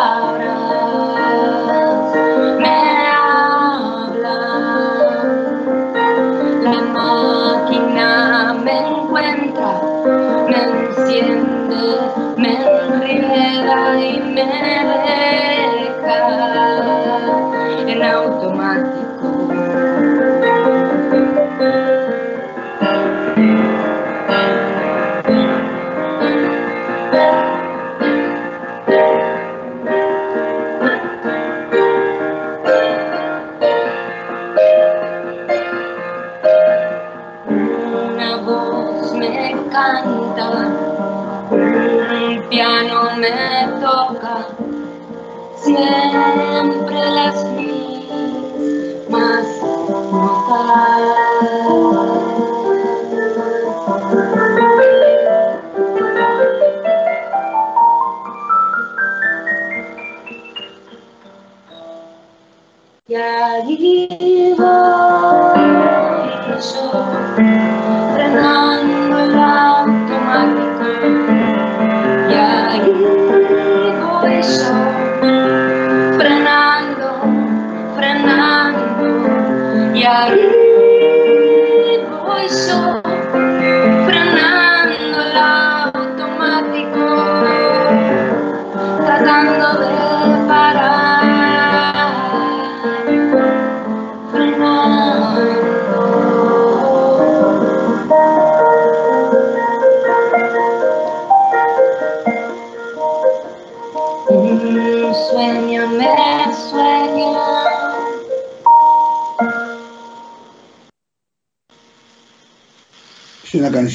Y ahí voy yo, frenando el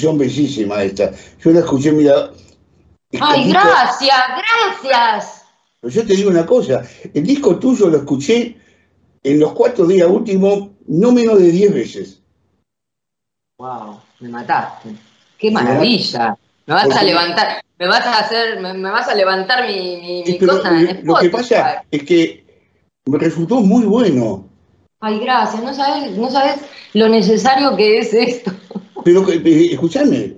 canción bellísima esta. Yo la escuché, mira. Ay, gracias, gracias. Pero yo te digo una cosa, el disco tuyo lo escuché en los cuatro días últimos no menos de diez veces. Wow, me mataste. Qué maravilla. Me vas a levantar, me vas a hacer, me, me vas a levantar mi, mi, mi Sí, pero cosa en lo que pasa es que me resultó muy bueno. Ay, gracias, no sabes, no sabes lo necesario que es esto. Pero eh, escúchame,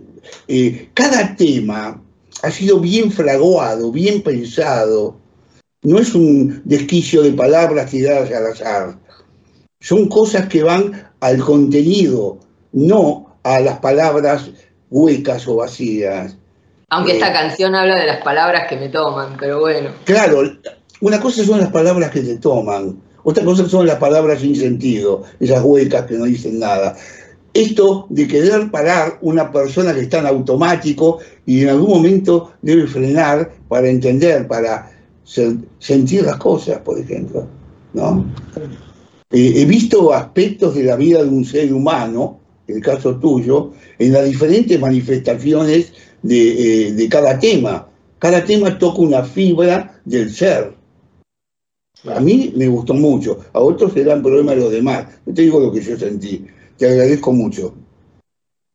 eh, cada tema ha sido bien fraguado, bien pensado. No es un desquicio de palabras tiradas al azar. Son cosas que van al contenido, no a las palabras huecas o vacías. Aunque Eh. esta canción habla de las palabras que me toman, pero bueno. Claro, una cosa son las palabras que te toman, otra cosa son las palabras sin sentido, esas huecas que no dicen nada. Esto de querer parar una persona que está en automático y en algún momento debe frenar para entender, para sen- sentir las cosas, por ejemplo. ¿no? Eh, he visto aspectos de la vida de un ser humano, el caso tuyo, en las diferentes manifestaciones de, eh, de cada tema. Cada tema toca una fibra del ser. A mí me gustó mucho. A otros le dan problema a los demás. Yo te digo lo que yo sentí. Te agradezco mucho.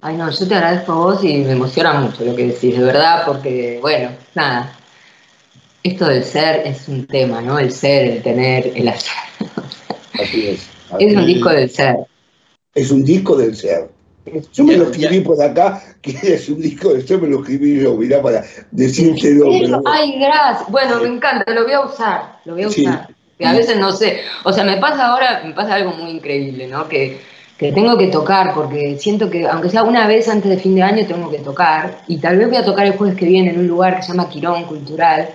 Ay, no, yo te agradezco a vos y me emociona mucho lo que decís, de verdad, porque, bueno, nada. Esto del ser es un tema, ¿no? El ser, el tener, el hacer. Así es. [LAUGHS] Es un disco del ser. Es un disco del ser. Yo me lo escribí por acá, [LAUGHS] que es un disco del ser, me lo escribí yo, mirá, para decírtelo. pero- Ay, gracias. Bueno, me encanta, lo voy a usar, lo voy a Sí. usar. Que a veces no sé, o sea, me pasa ahora, me pasa algo muy increíble, ¿no? Que, que tengo que tocar, porque siento que, aunque sea una vez antes de fin de año, tengo que tocar. Y tal vez voy a tocar el jueves que viene en un lugar que se llama Quirón Cultural.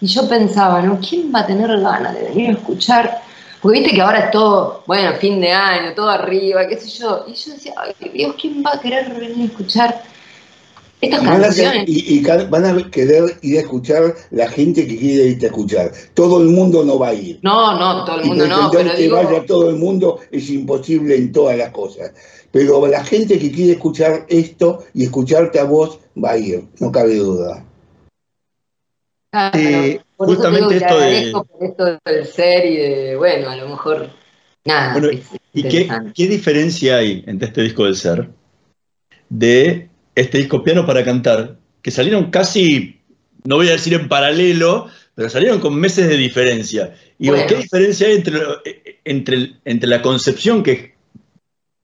Y yo pensaba, ¿no? ¿Quién va a tener ganas de venir a escuchar? Porque viste que ahora es todo, bueno, fin de año, todo arriba, qué sé yo. Y yo decía, ay, Dios, ¿quién va a querer venir a escuchar estas Van a, canciones? y, y ca- van a querer ir a escuchar la gente que quiere irte a escuchar. Todo el mundo no va a ir. No, no, todo el Y mundo no, pretender pero que digo... vaya todo el mundo es imposible en todas las cosas. Pero la gente que quiere escuchar esto y escucharte a vos va a ir, no cabe duda. Claro, Eh, por eso te digo justamente que te esto de- esto del ser y de, bueno, a lo mejor, nada, Bueno, ¿Y qué, qué diferencia hay entre este disco del ser de este disco Piano para Cantar, que salieron casi, no voy a decir en paralelo, pero salieron con meses de diferencia? Y Bueno. ¿qué diferencia hay entre, entre, entre la concepción que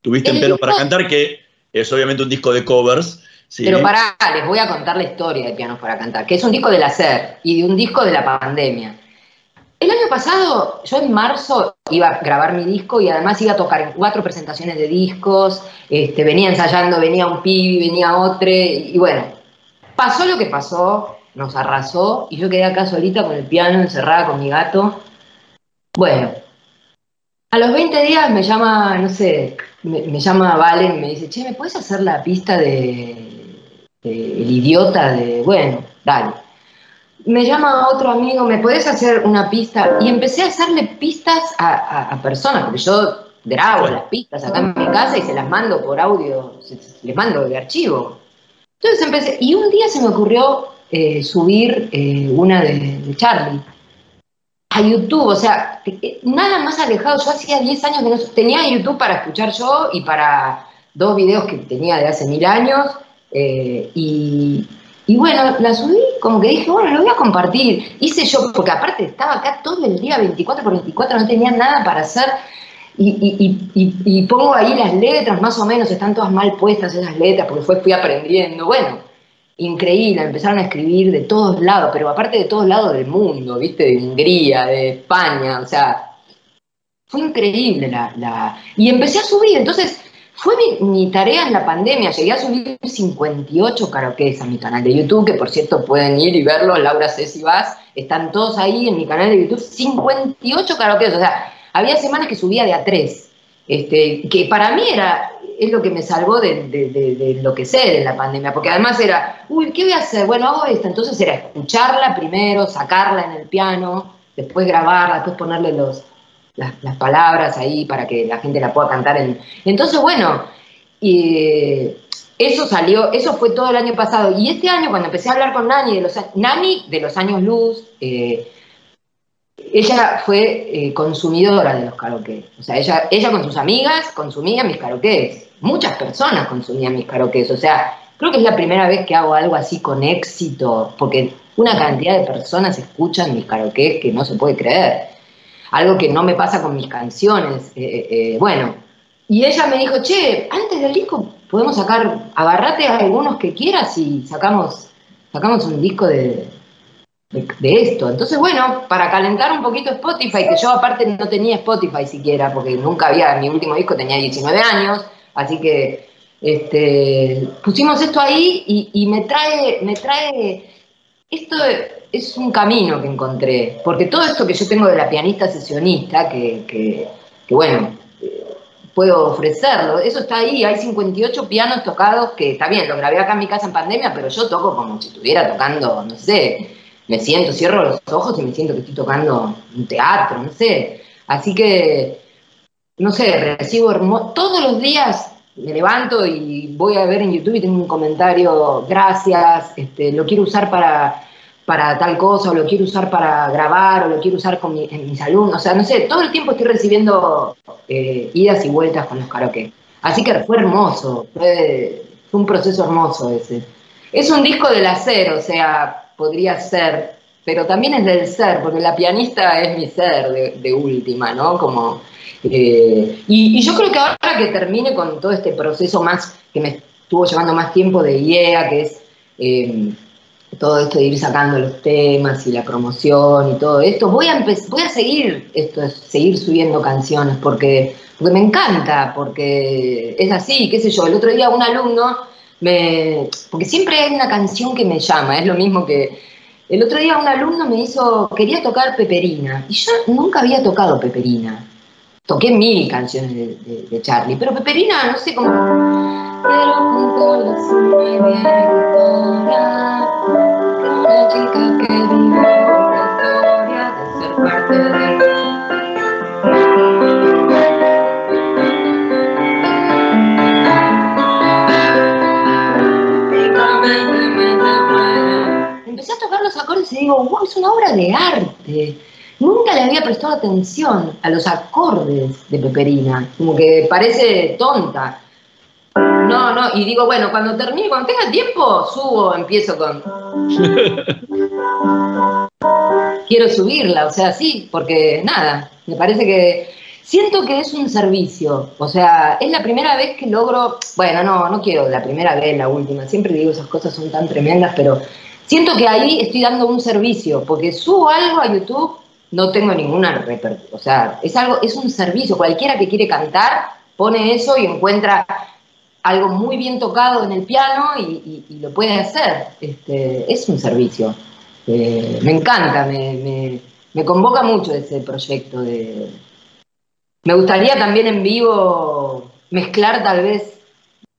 tuviste en El Piano disco- para Cantar, que es obviamente un disco de covers? ¿sí? Pero pará, les voy a contar la historia de Pianos para Cantar, que es un disco del hacer y de un disco de la pandemia. El año pasado, yo en marzo iba a grabar mi disco y además iba a tocar en cuatro presentaciones de discos, este, venía ensayando, venía un pibi, venía otro, y bueno, pasó lo que pasó, nos arrasó y yo quedé acá solita con el piano, encerrada con mi gato. Bueno, a los 20 días me llama, no sé, me, llama Valen y me dice, che, ¿me puedes hacer la pista de, de El idiota de, bueno, dale. Me llama otro amigo, ¿me podés hacer una pista? Y empecé a hacerle pistas a, personas, porque yo grabo las pistas acá en mi casa y se las mando por audio, les mando de archivo. Entonces empecé, y un día se me ocurrió eh, subir eh, una de, Charlie a YouTube, o sea, eh, nada más alejado. Yo hacía 10 años que no tenía YouTube para escuchar yo y para dos videos que tenía de hace mil años. y, y bueno, la subí, como que dije, bueno, lo voy a compartir. Hice yo, porque aparte estaba acá todo el día, 24 por 24, no tenía nada para hacer. Y, y- y- y- pongo ahí las letras, más o menos, están todas mal puestas esas letras, porque fue, fui aprendiendo. Bueno, increíble, empezaron a escribir de todos lados, pero aparte de todos lados del mundo, ¿viste? De Hungría, de España, o sea, fue increíble la... la- Y empecé a subir, entonces fue mi, mi tarea en la pandemia, llegué a subir 58 karaokes a mi canal de YouTube, que por cierto pueden ir y verlo, Laura Ceci Vaz, están todos ahí en mi canal de YouTube, 58 karaokes, o sea, había semanas que subía de a tres, este, que para mí era, es lo que me salvó de, de, de, de enloquecer en la pandemia, porque además era, uy, ¿qué voy a hacer? Bueno, hago esto, entonces era escucharla primero, sacarla en el piano, después grabarla, después ponerle los, las, palabras ahí para que la gente la pueda cantar. En... Entonces, bueno, y eso salió, eso fue todo el año pasado. Y este año, cuando empecé a hablar con Nani de los, Nani de los años luz, eh, ella fue eh, consumidora de los karaoke. O sea, ella, ella con sus amigas consumía mis karaokes. Muchas personas consumían mis karaokes. O sea, creo que es la primera vez que hago algo así con éxito, porque una cantidad de personas escuchan mis karaokes que no se puede creer. Algo que no me pasa con mis canciones. eh, eh, eh, bueno, y ella me dijo, che, antes del disco podemos sacar, agarrate a algunos que quieras y sacamos, sacamos un disco de, de, de esto. Entonces, bueno, para calentar un poquito Spotify, que yo aparte no tenía Spotify siquiera, porque nunca había, mi último disco tenía 19 años, así que este, pusimos esto ahí y, y me trae, me trae, esto es un camino que encontré, porque todo esto que yo tengo de la pianista sesionista, que, que, bueno, eh, puedo ofrecerlo, eso está ahí, hay 58 pianos tocados, que está bien, lo grabé acá en mi casa en pandemia, pero yo toco como si estuviera tocando, no sé, me siento, cierro los ojos y me siento que estoy tocando un teatro, no sé. Así que, no sé, recibo hermo- todos los días me levanto y voy a ver en YouTube y tengo un comentario, gracias, este, lo quiero usar para, para tal cosa, o lo quiero usar para grabar, o lo quiero usar con mis alumnos. O sea, no sé, todo el tiempo estoy recibiendo eh, idas y vueltas con los karaoke. Así que fue hermoso, fue, un proceso hermoso ese. Es un disco del hacer, o sea, podría ser, pero también es del ser, porque la pianista es mi ser de, última, ¿no? Como, eh, y, y yo creo que ahora que termine con todo este proceso más, que me estuvo llevando más tiempo de IEA, que es eh, todo esto de ir sacando los temas y la promoción y todo esto, voy a, voy a seguir esto, es seguir subiendo canciones, porque, porque me encanta, porque es así, qué sé yo, el otro día un alumno me, porque siempre hay una canción que me llama, es lo mismo que el otro día un alumno me hizo, quería tocar Peperina, y yo nunca había tocado Peperina. Toqué mil canciones de, Charlie, pero Peperina, no sé cómo. Quiero de una chica que vive historia de ser parte Empecé a tocar los acordes y digo, wow, es una obra de arte. Nunca le había prestado atención a los acordes de Peperina, como que parece tonta. No, no, y digo, bueno, cuando termine, cuando tenga tiempo, subo, empiezo con... Quiero subirla, o sea, sí, porque nada, me parece que siento que es un servicio, o sea, es la primera vez que logro, bueno, no, no quiero la primera vez, la última, siempre digo esas cosas son tan tremendas, pero siento que ahí estoy dando un servicio, porque subo algo a YouTube, no tengo ninguna repercusión, o sea, es algo, es un servicio, cualquiera que quiere cantar pone eso y encuentra algo muy bien tocado en el piano y, lo puede hacer, este, es un servicio. Eh, me encanta, me, me- me convoca mucho ese proyecto de... Me gustaría también en vivo mezclar tal vez...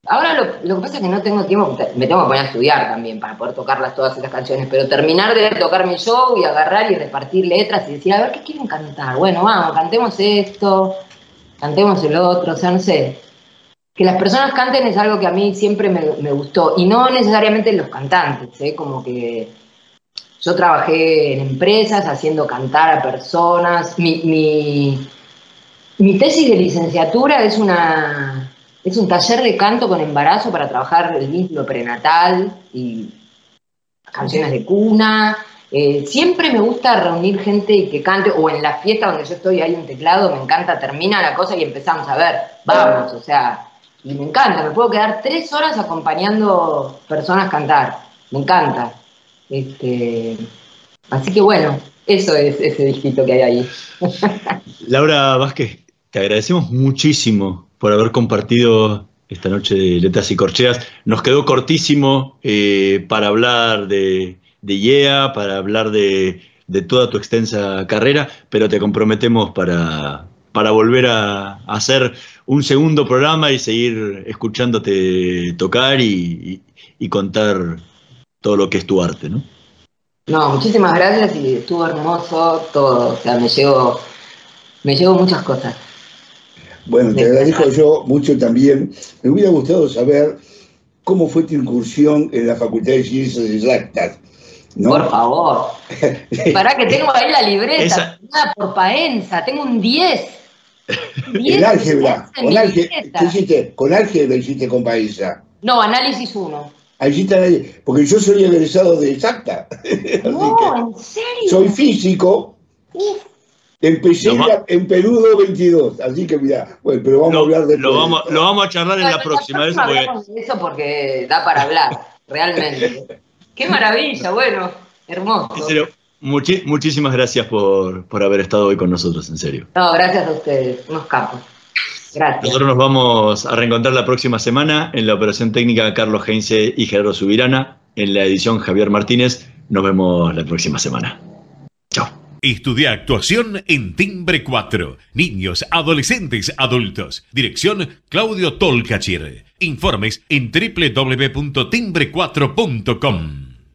Ahora lo, lo que pasa es que no tengo tiempo, me tengo que poner a estudiar también para poder tocarlas todas esas canciones, pero terminar de tocar mi show y agarrar y repartir letras y decir, a ver, ¿qué quieren cantar? Bueno, vamos, cantemos esto, cantemos el otro, o sea, no sé. Que las personas canten es algo que a mí siempre me, gustó, y no necesariamente los cantantes, ¿eh? como que yo trabajé en empresas haciendo cantar a personas. Mi, mi, tesis de licenciatura es, una, es un taller de canto con embarazo para trabajar el vínculo prenatal y canciones de cuna. Eh, siempre me gusta reunir gente que cante, o en la fiesta donde yo estoy hay un teclado, me encanta, termina la cosa y empezamos a ver, vamos, o sea, me encanta, me puedo quedar tres horas acompañando personas cantar, me encanta. Este, así que bueno, eso es ese disquito que hay ahí. [LAUGHS] Laura Vázquez, te agradecemos muchísimo por haber compartido esta noche de Letras y Corcheas. Nos quedó cortísimo eh, para hablar de, de IEA, para hablar de, de toda tu extensa carrera, pero te comprometemos para, para volver a hacer un segundo programa y seguir escuchándote tocar y, y- y contar todo lo que es tu arte, ¿no? No, muchísimas gracias y estuvo hermoso todo, o sea, me llevo, me llevo muchas cosas. Bueno, te agradezco yo mucho también. Me hubiera gustado saber cómo fue tu incursión en la Facultad de Ciencias Exactas. ¿no? Por favor. [LAUGHS] Pará que tengo ahí la libreta, Esa- por Paenza, tengo un 10. 10 El álgebra. en Con álgebra, libreta. ¿qué hiciste? Con álgebra hiciste con Paisa. No, análisis 1. Ahí sí está ahí, porque yo soy egresado de exacta. [LAUGHS] No, ¿en serio? soy físico. Uf, Empecé en, Peludo 22, así que mira, bueno, pero vamos a Lo, hablar de lo vamos, lo vamos a charlar en la próxima de eso porque da para hablar, realmente. Qué maravilla, bueno, hermoso. Muchi- muchísimas gracias por, por haber estado hoy con nosotros, en serio. No, gracias a ustedes, unos capos. Gracias. Nosotros nos vamos a reencontrar la próxima semana en la operación técnica Carlos Heinze y Gerardo Subirana, en la edición Javier Martínez. Nos vemos la próxima semana. Chao. Estudia actuación en Timbre 4. Niños, adolescentes, adultos. Dirección Claudio Tolcachir. Informes en www.timbre4.com.